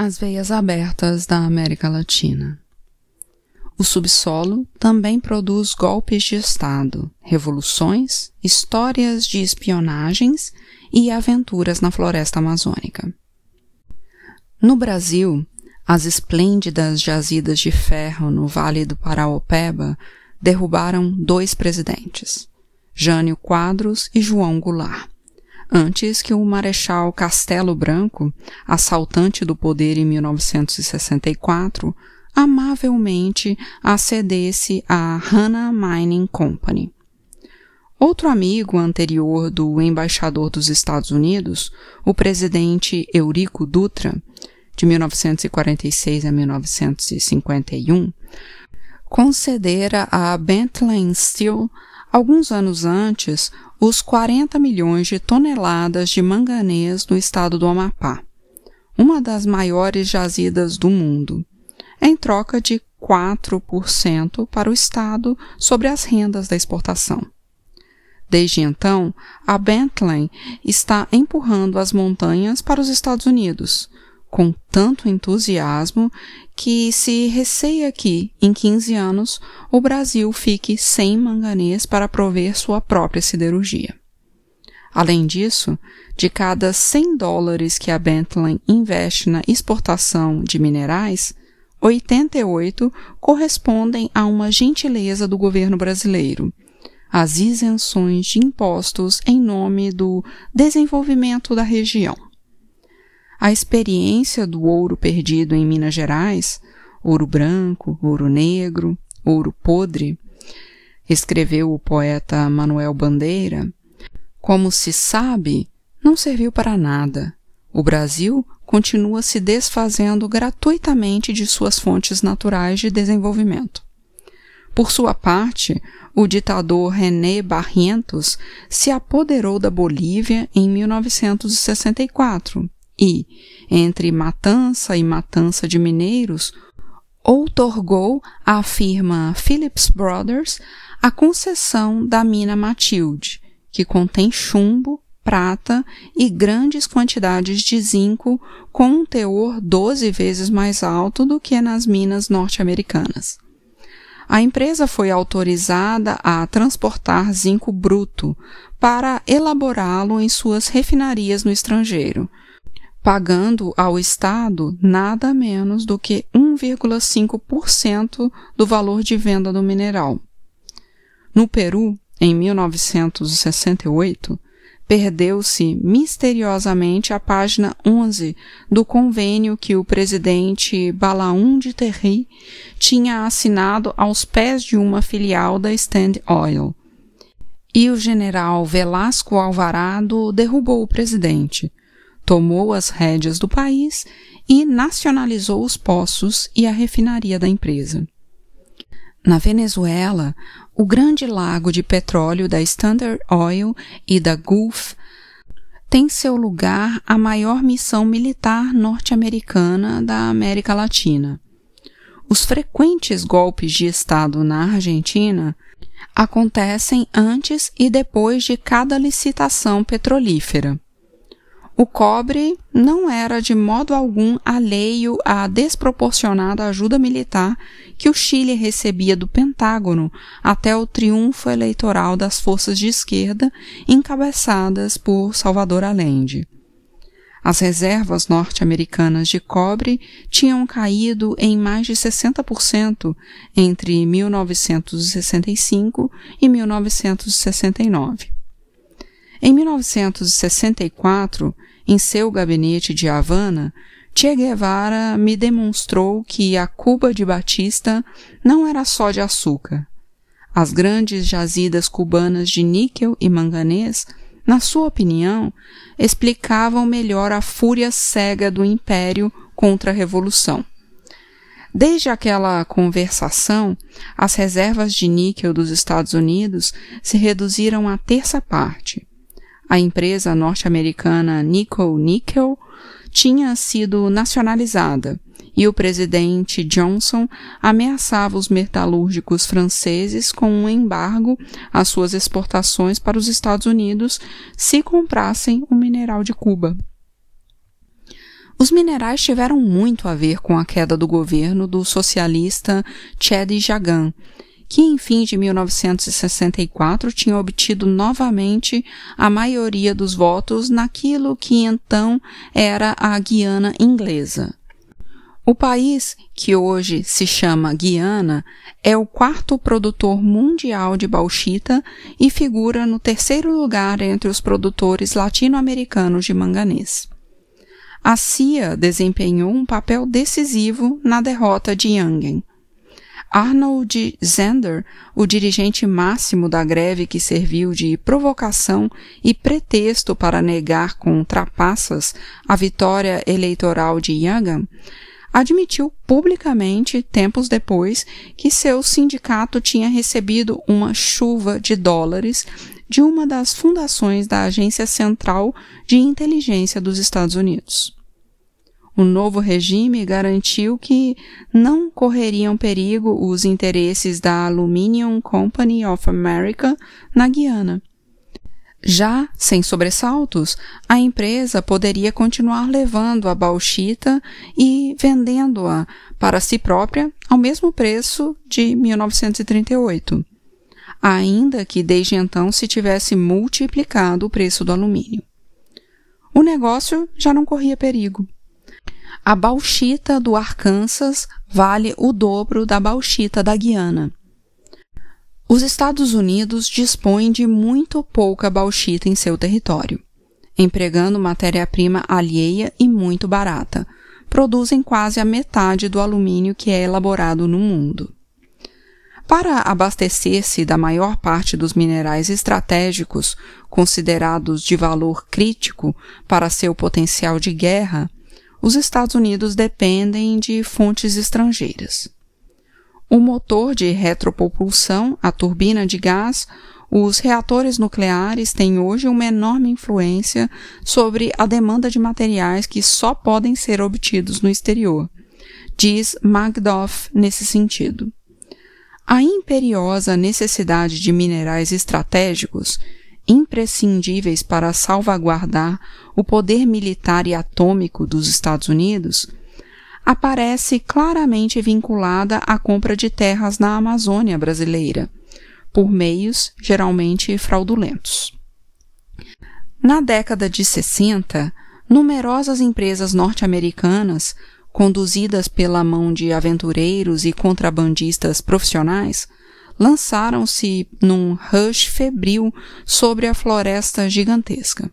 As veias abertas da América Latina. O subsolo também produz golpes de Estado, revoluções, histórias de espionagens e aventuras na floresta amazônica. No Brasil, as esplêndidas jazidas de ferro no Vale do Paraopeba derrubaram dois presidentes, Jânio Quadros e João Goulart antes que o Marechal Castelo Branco, assaltante do poder em 1964, amavelmente acedesse à Hana Mining Company. Outro amigo anterior do embaixador dos Estados Unidos, o presidente Eurico Dutra, de 1946 a 1951, concedera a Bentley Steel, alguns anos antes, os 40 milhões de toneladas de manganês no estado do Amapá, uma das maiores jazidas do mundo, em troca de 4% para o estado sobre as rendas da exportação. Desde então, a Bentley está empurrando as montanhas para os Estados Unidos, com tanto entusiasmo que se receia que, em 15 anos, o Brasil fique sem manganês para prover sua própria siderurgia. Além disso, de cada 100 dólares que a Bentley investe na exportação de minerais, 88 correspondem a uma gentileza do governo brasileiro, as isenções de impostos em nome do desenvolvimento da região. A experiência do ouro perdido em Minas Gerais, ouro branco, ouro negro, ouro podre, escreveu o poeta Manuel Bandeira, como se sabe, não serviu para nada. O Brasil continua se desfazendo gratuitamente de suas fontes naturais de desenvolvimento. Por sua parte, o ditador René Barrientos se apoderou da Bolívia em 1964 e, entre matança e matança de mineiros, outorgou à firma Phillips Brothers a concessão da mina Matilde, que contém chumbo, prata e grandes quantidades de zinco com um teor 12 vezes mais alto do que nas minas norte-americanas. A empresa foi autorizada a transportar zinco bruto para elaborá-lo em suas refinarias no estrangeiro, pagando ao Estado nada menos do que 1,5% do valor de venda do mineral. No Peru, em 1968, perdeu-se misteriosamente a página 11 do convênio que o presidente Balaún de Terry tinha assinado aos pés de uma filial da Stand Oil. E o general Velasco Alvarado derrubou o presidente, tomou as rédeas do país e nacionalizou os poços e a refinaria da empresa. Na Venezuela, o grande lago de petróleo da Standard Oil e da Gulf tem seu lugar a maior missão militar norte-americana da América Latina. Os frequentes golpes de Estado na Argentina acontecem antes e depois de cada licitação petrolífera. O cobre não era de modo algum alheio à desproporcionada ajuda militar que o Chile recebia do Pentágono até o triunfo eleitoral das forças de esquerda encabeçadas por Salvador Allende. As reservas norte-americanas de cobre tinham caído em mais de 60% entre 1965 e 1969. Em 1964, em seu gabinete de Havana, Che Guevara me demonstrou que a Cuba de Batista não era só de açúcar. As grandes jazidas cubanas de níquel e manganês, na sua opinião, explicavam melhor a fúria cega do império contra a revolução. Desde aquela conversação, as reservas de níquel dos Estados Unidos se reduziram a terça parte a empresa norte-americana Nickel Nickel tinha sido nacionalizada e o presidente Johnson ameaçava os metalúrgicos franceses com um embargo às suas exportações para os Estados Unidos se comprassem o mineral de Cuba. Os minerais tiveram muito a ver com a queda do governo do socialista Chad Jagan, que em fim de 1964 tinha obtido novamente a maioria dos votos naquilo que então era a Guiana inglesa. O país, que hoje se chama Guiana, é o quarto produtor mundial de bauxita e figura no terceiro lugar entre os produtores latino-americanos de manganês. A CIA desempenhou um papel decisivo na derrota de Yangen. Arnold Zender, o dirigente máximo da greve que serviu de provocação e pretexto para negar com trapaças a vitória eleitoral de Yagan, admitiu publicamente, tempos depois, que seu sindicato tinha recebido uma chuva de dólares de uma das fundações da Agência Central de Inteligência dos Estados Unidos. O novo regime garantiu que não correriam perigo os interesses da Aluminium Company of America na Guiana já sem sobressaltos, a empresa poderia continuar levando a bauxita e vendendo-a para si própria ao mesmo preço de 1938, ainda que desde então se tivesse multiplicado o preço do alumínio. O negócio já não corria perigo. A bauxita do Arkansas vale o dobro da bauxita da Guiana os Estados Unidos dispõem de muito pouca bauxita em seu território. Empregando matéria-prima alheia e muito barata, produzem quase a metade do alumínio que é elaborado no mundo. Para abastecer-se da maior parte dos minerais estratégicos considerados de valor crítico para seu potencial de guerra, os Estados Unidos dependem de fontes estrangeiras o motor de retropropulsão, a turbina de gás, os reatores nucleares têm hoje uma enorme influência sobre a demanda de materiais que só podem ser obtidos no exterior, diz Magdoff nesse sentido. A imperiosa necessidade de minerais estratégicos, imprescindíveis para salvaguardar o poder militar e atômico dos Estados Unidos, aparece claramente vinculada à compra de terras na Amazônia brasileira, por meios geralmente fraudulentos. Na década de 60, numerosas empresas norte-americanas, conduzidas pela mão de aventureiros e contrabandistas profissionais, lançaram-se num rush febril sobre a floresta gigantesca.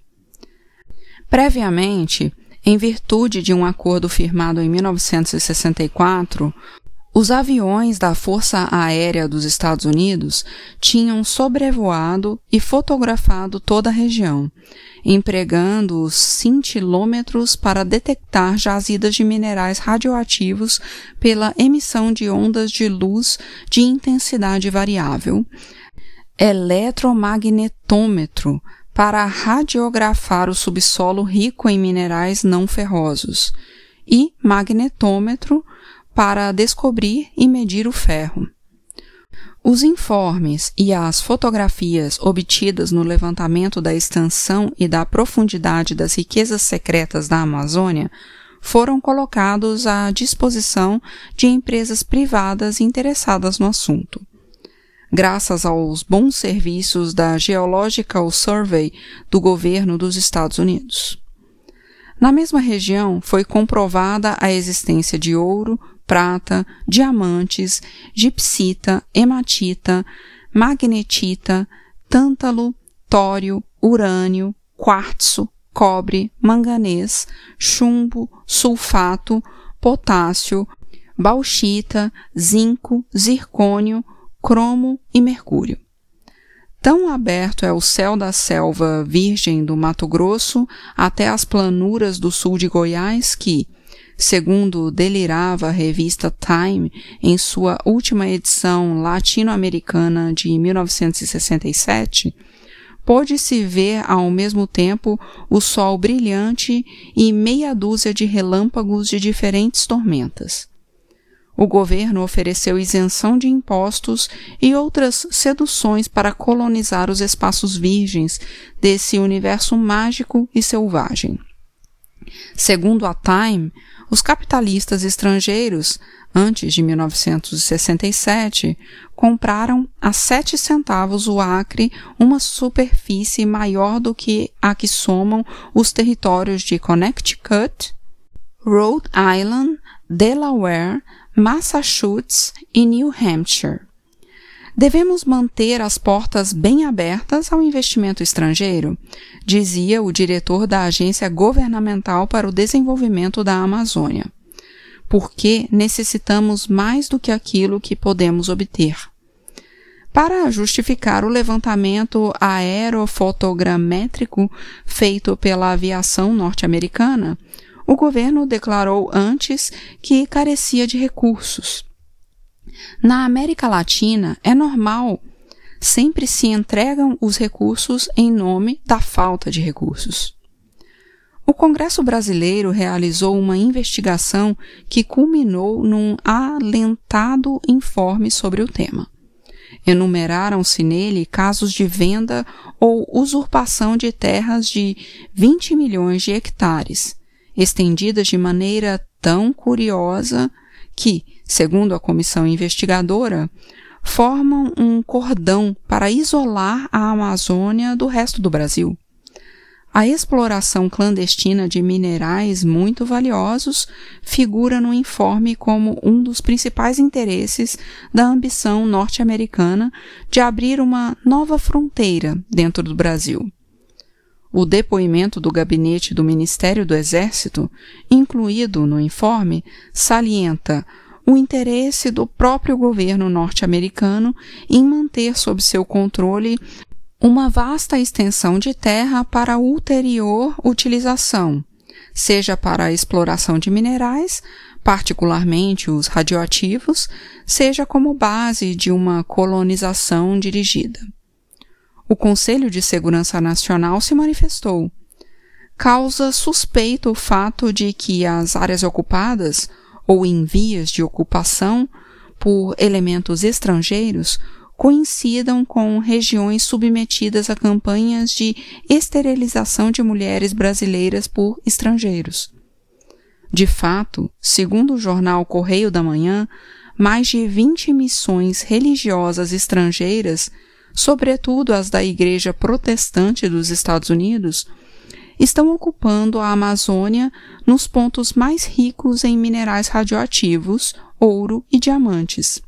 Previamente, em virtude de um acordo firmado em 1964, os aviões da Força Aérea dos Estados Unidos tinham sobrevoado e fotografado toda a região, empregando os cintilômetros para detectar jazidas de minerais radioativos pela emissão de ondas de luz de intensidade variável, eletromagnetômetro para radiografar o subsolo rico em minerais não ferrosos e magnetômetro para descobrir e medir o ferro. Os informes e as fotografias obtidas no levantamento da extensão e da profundidade das riquezas secretas da Amazônia foram colocados à disposição de empresas privadas interessadas no assunto graças aos bons serviços da Geological Survey do governo dos Estados Unidos. Na mesma região foi comprovada a existência de ouro, prata, diamantes, gipsita, hematita, magnetita, tântalo, tório, urânio, quartzo, cobre, manganês, chumbo, sulfato, potássio, bauxita, zinco, zircônio, cromo e mercúrio. Tão aberto é o céu da selva virgem do Mato Grosso até as planuras do sul de Goiás que, segundo delirava a revista Time em sua última edição latino-americana de 1967, pôde-se ver ao mesmo tempo o sol brilhante e meia dúzia de relâmpagos de diferentes tormentas. O governo ofereceu isenção de impostos e outras seduções para colonizar os espaços virgens desse universo mágico e selvagem. Segundo a Time, os capitalistas estrangeiros, antes de 1967, compraram a 7 centavos o acre uma superfície maior do que a que somam os territórios de Connecticut, Rhode Island, Delaware, Massachusetts e New Hampshire. Devemos manter as portas bem abertas ao investimento estrangeiro, dizia o diretor da Agência Governamental para o Desenvolvimento da Amazônia, porque necessitamos mais do que aquilo que podemos obter. Para justificar o levantamento aerofotogramétrico feito pela aviação norte-americana, o governo declarou antes que carecia de recursos na América Latina é normal. Sempre se entregam os recursos em nome da falta de recursos. O Congresso Brasileiro realizou uma investigação que culminou num alentado informe sobre o tema. Enumeraram-se nele casos de venda ou usurpação de terras de 20 milhões de hectares, estendidas de maneira tão curiosa que, segundo a comissão investigadora, formam um cordão para isolar a Amazônia do resto do Brasil. A exploração clandestina de minerais muito valiosos figura no informe como um dos principais interesses da ambição norte-americana de abrir uma nova fronteira dentro do Brasil. O depoimento do gabinete do Ministério do Exército, incluído no informe, salienta o interesse do próprio governo norte-americano em manter sob seu controle uma vasta extensão de terra para ulterior utilização, seja para a exploração de minerais, particularmente os radioativos, seja como base de uma colonização dirigida. O Conselho de Segurança Nacional se manifestou. Causa suspeito o fato de que as áreas ocupadas ou em vias de ocupação por elementos estrangeiros coincidam com regiões submetidas a campanhas de esterilização de mulheres brasileiras por estrangeiros. De fato, segundo o jornal Correio da Manhã, mais de 20 missões religiosas estrangeiras, sobretudo as da Igreja Protestante dos Estados Unidos, estão ocupando a Amazônia nos pontos mais ricos em minerais radioativos, ouro e diamantes.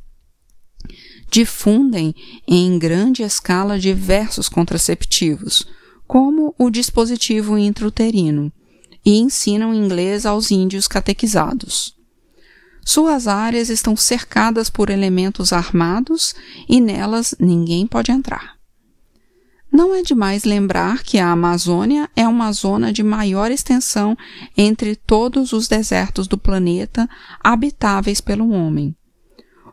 Difundem em grande escala diversos contraceptivos, como o dispositivo intrauterino, e ensinam inglês aos índios catequizados. Suas áreas estão cercadas por elementos armados e nelas ninguém pode entrar. Não é demais lembrar que a Amazônia é uma zona de maior extensão entre todos os desertos do planeta habitáveis pelo homem.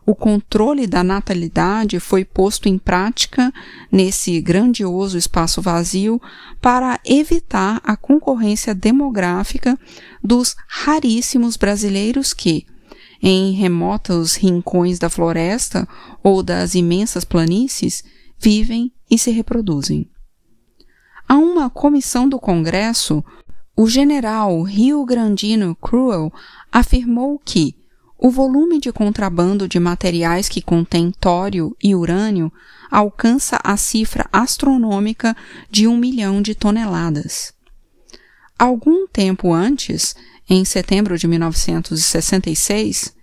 O controle da natalidade foi posto em prática nesse grandioso espaço vazio para evitar a concorrência demográfica dos raríssimos brasileiros que, em remotos rincões da floresta ou das imensas planícies, vivem e se reproduzem. A uma comissão do Congresso, o general Rio Grandino Cruel afirmou que o volume de contrabando de materiais que contém tório e urânio alcança a cifra astronômica de um milhão de toneladas. Algum tempo antes, em setembro de 1966,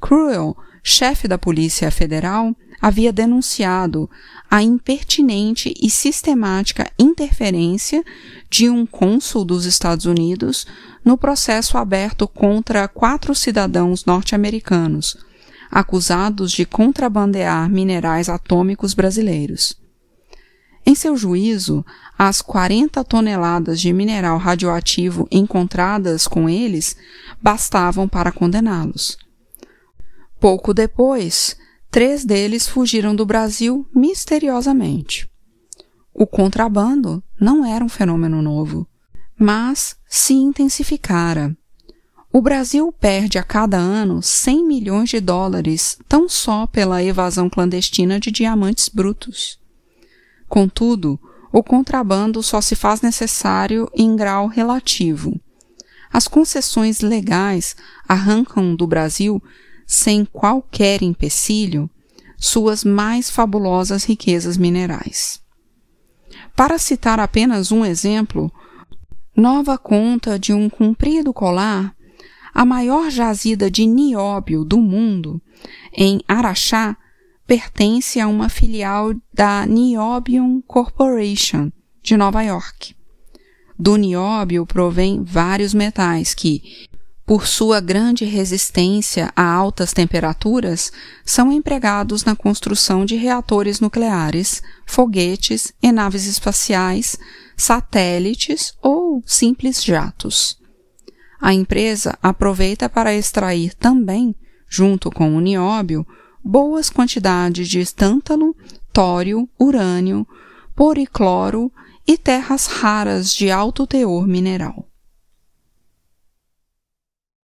Cruel, chefe da Polícia Federal, havia denunciado a impertinente e sistemática interferência de um cônsul dos Estados Unidos no processo aberto contra quatro cidadãos norte-americanos, acusados de contrabandear minerais atômicos brasileiros. Em seu juízo, as 40 toneladas de mineral radioativo encontradas com eles bastavam para condená-los. Pouco depois, Três deles fugiram do Brasil misteriosamente. O contrabando não era um fenômeno novo, mas se intensificara. O Brasil perde a cada ano 100 milhões de dólares tão só pela evasão clandestina de diamantes brutos. Contudo, o contrabando só se faz necessário em grau relativo. as concessões legais arrancam do Brasil, sem qualquer empecilho, suas mais fabulosas riquezas minerais. Para citar apenas um exemplo, Nova conta de um comprido colar, a maior jazida de nióbio do mundo, em Araxá, pertence a uma filial da Niobium Corporation, de Nova York. Do nióbio provém vários metais que, por sua grande resistência a altas temperaturas, são empregados na construção de reatores nucleares, foguetes e naves espaciais, satélites ou simples jatos. A empresa aproveita para extrair também, junto com o nióbio, boas quantidades de tântalo, tório, urânio, poricloro e terras raras de alto teor mineral.